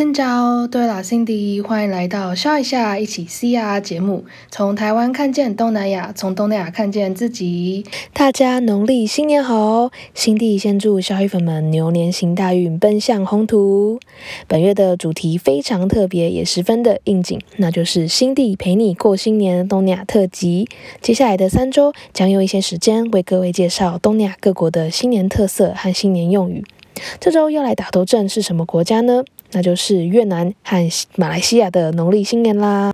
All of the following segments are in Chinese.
新早，对了，Cindy，欢迎来到笑一下一起 C R 节目，从台湾看见东南亚，从东南亚看见自己。大家农历新年好辛迪先祝小黑粉们牛年行大运，奔向宏图。本月的主题非常特别，也十分的应景，那就是辛迪陪你过新年东南亚特辑。接下来的三周将用一些时间为各位介绍东南亚各国的新年特色和新年用语。这周要来打头阵是什么国家呢？那就是越南和马来西亚的农历新年啦。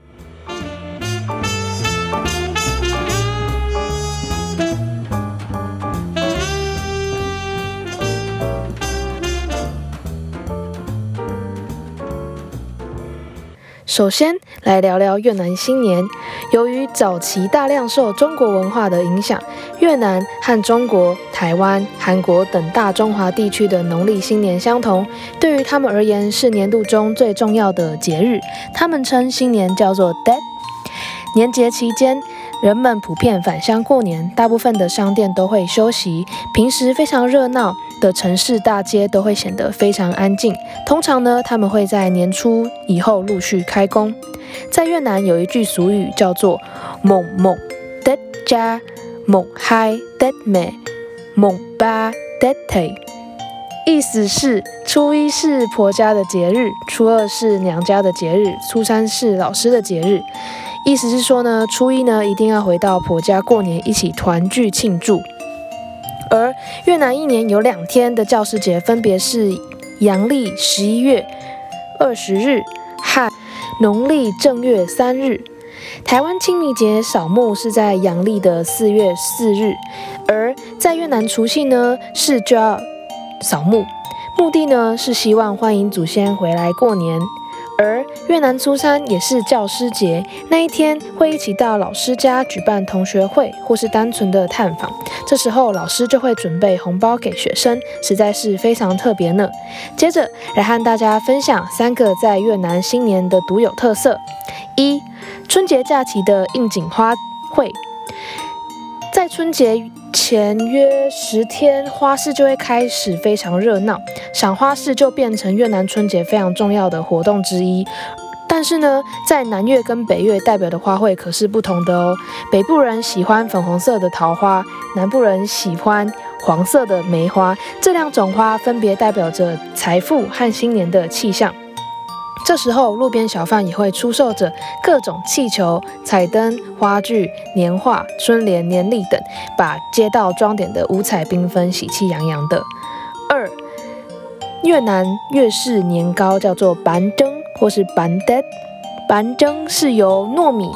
首先来聊聊越南新年。由于早期大量受中国文化的影响，越南和中国、台湾、韩国等大中华地区的农历新年相同，对于他们而言是年度中最重要的节日。他们称新年叫做 Dead。年节期间，人们普遍返乡过年，大部分的商店都会休息，平时非常热闹。的城市大街都会显得非常安静。通常呢，他们会在年初以后陆续开工。在越南有一句俗语叫做“猛猛 Tết cha，猛嗨 Tết mẹ，猛八 Tết thầy”，意思是初一是婆家的节日，初二是娘家的节日，初三是老师的节日。意思是说呢，初一呢一定要回到婆家过年，一起团聚庆祝。而越南一年有两天的教师节，分别是阳历十一月二十日和农历正月三日。台湾清明节扫墓是在阳历的四月四日，而在越南除夕呢是就要扫墓，目的呢是希望欢迎祖先回来过年。而越南初三也是教师节，那一天会一起到老师家举办同学会，或是单纯的探访。这时候老师就会准备红包给学生，实在是非常特别呢。接着来和大家分享三个在越南新年的独有特色：一、春节假期的应景花卉，在春节。前约十天，花市就会开始非常热闹，赏花市就变成越南春节非常重要的活动之一。但是呢，在南越跟北越代表的花卉可是不同的哦。北部人喜欢粉红色的桃花，南部人喜欢黄色的梅花，这两种花分别代表着财富和新年的气象。这时候，路边小贩也会出售着各种气球、彩灯、花具、年画、春联、年历等，把街道装点的五彩缤纷、喜气洋洋的。二，越南越式年糕叫做板蒸或是板德，板蒸是由糯米、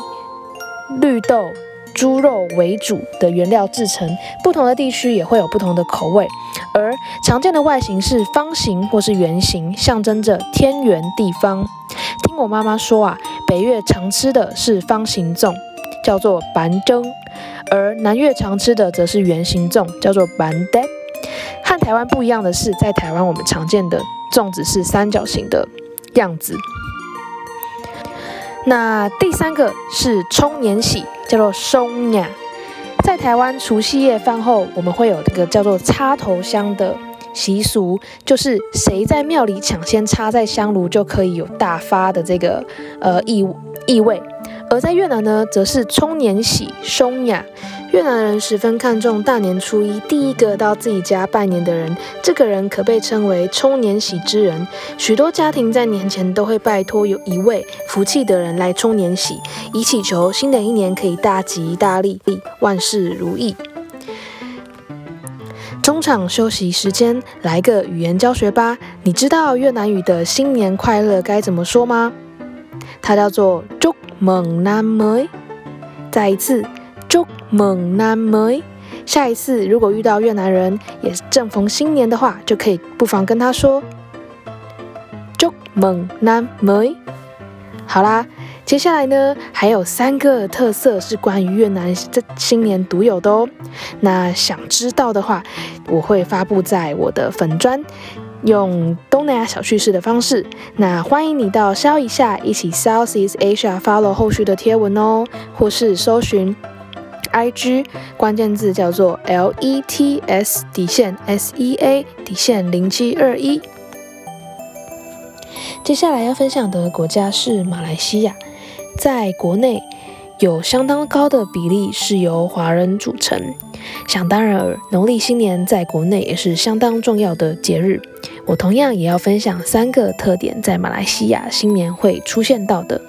绿豆。猪肉为主的原料制成，不同的地区也会有不同的口味，而常见的外形是方形或是圆形，象征着天圆地方。听我妈妈说啊，北越常吃的是方形粽，叫做板蒸，而南越常吃的则是圆形粽，叫做板德。和台湾不一样的是，在台湾我们常见的粽子是三角形的样子。那第三个是冲年喜。叫做松呀，在台湾除夕夜饭后，我们会有这个叫做插头香的习俗，就是谁在庙里抢先插在香炉，就可以有大发的这个呃意意味。而在越南呢，则是冲年喜松雅。越南人十分看重大年初一第一个到自己家拜年的人，这个人可被称为冲年喜之人。许多家庭在年前都会拜托有一位福气的人来冲年喜，以祈求新的一年可以大吉大利，万事如意。中场休息时间，来个语言教学吧。你知道越南语的新年快乐该怎么说吗？它叫做祝猛南梅。再一次。祝猛男梅，下一次如果遇到越南人，也正逢新年的话，就可以不妨跟他说祝猛男梅。好啦，接下来呢，还有三个特色是关于越南这新年独有的哦。那想知道的话，我会发布在我的粉砖，用东南亚小趣事的方式。那欢迎你到烧一下，一起 Southeast Asia follow 后续的贴文哦，或是搜寻。I G 关键字叫做 L E T S 底线 S E A 底线零七二一。接下来要分享的国家是马来西亚，在国内有相当高的比例是由华人组成。想当然尔，农历新年在国内也是相当重要的节日。我同样也要分享三个特点，在马来西亚新年会出现到的。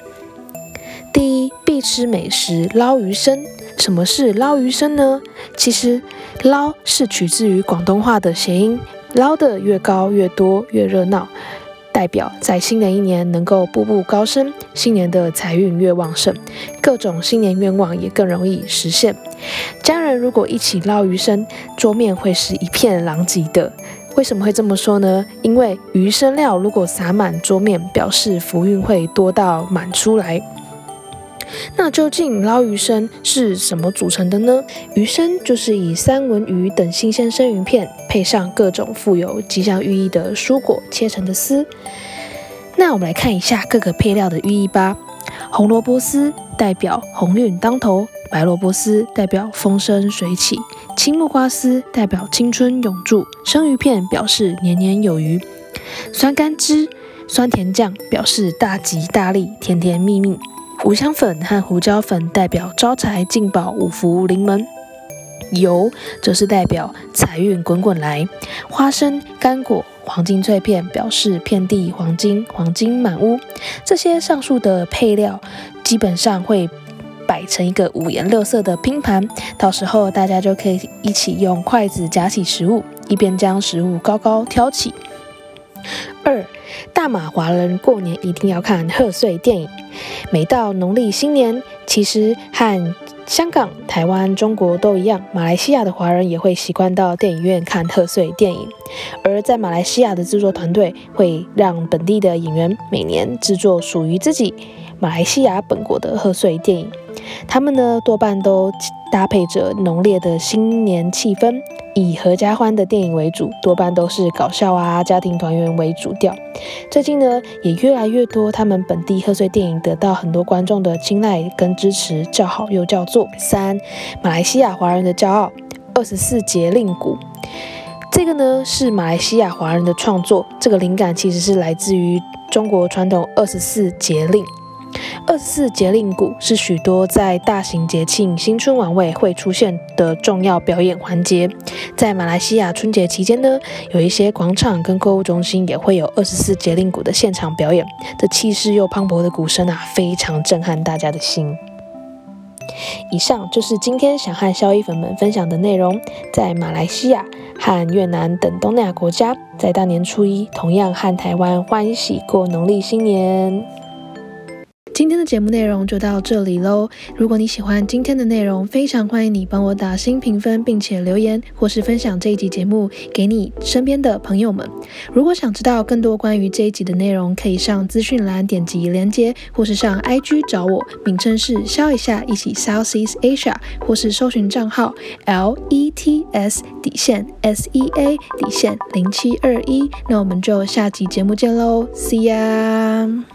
第一，必吃美食捞鱼生。什么是捞鱼生呢？其实捞是取自于广东话的谐音，捞的越高越多越热闹，代表在新的一年能够步步高升，新年的财运越旺盛，各种新年愿望也更容易实现。家人如果一起捞鱼生，桌面会是一片狼藉的。为什么会这么说呢？因为鱼生料如果撒满桌面，表示福运会多到满出来。那究竟捞鱼生是什么组成的呢？鱼生就是以三文鱼等新鲜生鱼片，配上各种富有吉祥寓意的蔬果切成的丝。那我们来看一下各个配料的寓意吧。红萝卜丝代表鸿运当头，白萝卜丝代表风生水起，青木瓜丝代表青春永驻，生鱼片表示年年有余，酸甘汁、酸甜酱表示大吉大利、甜甜蜜蜜。五香粉和胡椒粉代表招财进宝、五福临门，油则是代表财运滚滚来。花生、干果、黄金脆片表示遍地黄金、黄金满屋。这些上述的配料基本上会摆成一个五颜六色的拼盘，到时候大家就可以一起用筷子夹起食物，一边将食物高高挑起。二大马华人过年一定要看贺岁电影。每到农历新年，其实和香港、台湾、中国都一样，马来西亚的华人也会习惯到电影院看贺岁电影。而在马来西亚的制作团队会让本地的演员每年制作属于自己马来西亚本国的贺岁电影。他们呢，多半都搭配着浓烈的新年气氛，以合家欢的电影为主，多半都是搞笑啊、家庭团圆为主调。最近呢，也越来越多他们本地贺岁电影得到很多观众的青睐跟支持，叫好又叫座。三，马来西亚华人的骄傲，二十四节令鼓，这个呢是马来西亚华人的创作，这个灵感其实是来自于中国传统二十四节令。二十四节令鼓是许多在大型节庆新春晚会会出现的重要表演环节。在马来西亚春节期间呢，有一些广场跟购物中心也会有二十四节令鼓的现场表演。这气势又磅礴的鼓声啊，非常震撼大家的心。以上就是今天想和消衣粉们分享的内容。在马来西亚和越南等东南亚国家，在大年初一同样和台湾欢喜过农历新年。今天的节目内容就到这里喽。如果你喜欢今天的内容，非常欢迎你帮我打新评分，并且留言或是分享这一集节目给你身边的朋友们。如果想知道更多关于这一集的内容，可以上资讯栏点击连接，或是上 IG 找我，名称是笑一下一起 Southeast Asia，或是搜寻账号 L E T S 底线 S E A 底线零七二一。那我们就下集节目见喽，See ya。